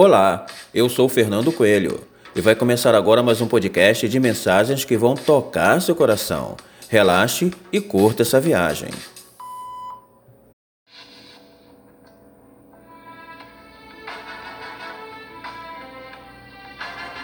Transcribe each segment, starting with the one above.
Olá, eu sou Fernando Coelho e vai começar agora mais um podcast de mensagens que vão tocar seu coração. Relaxe e curta essa viagem.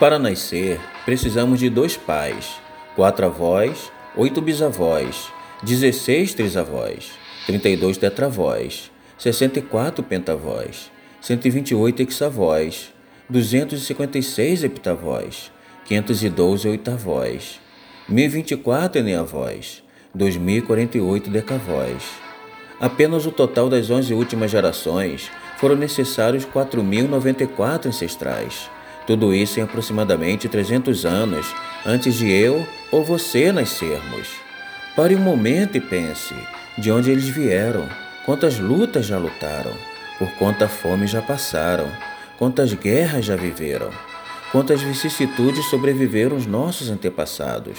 Para nascer, precisamos de dois pais, quatro avós, oito bisavós, dezesseis trisavós, trinta e dois tetravós, sessenta e quatro pentavós 128 hexavós, 256 heptavós, 512 oitavós, 1024 eneavós, 2048 decavós. Apenas o total das 11 últimas gerações foram necessários 4.094 ancestrais. Tudo isso em aproximadamente 300 anos antes de eu ou você nascermos. Pare um momento e pense de onde eles vieram, quantas lutas já lutaram por quanta fome já passaram, quantas guerras já viveram, quantas vicissitudes sobreviveram os nossos antepassados.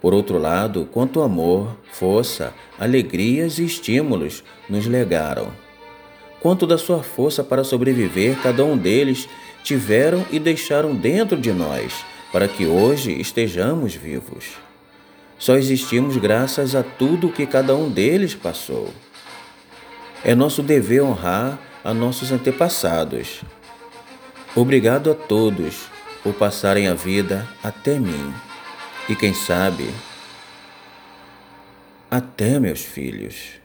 Por outro lado, quanto amor, força, alegrias e estímulos nos legaram. Quanto da sua força para sobreviver cada um deles tiveram e deixaram dentro de nós, para que hoje estejamos vivos. Só existimos graças a tudo o que cada um deles passou. É nosso dever honrar a nossos antepassados. Obrigado a todos por passarem a vida até mim e, quem sabe, até meus filhos.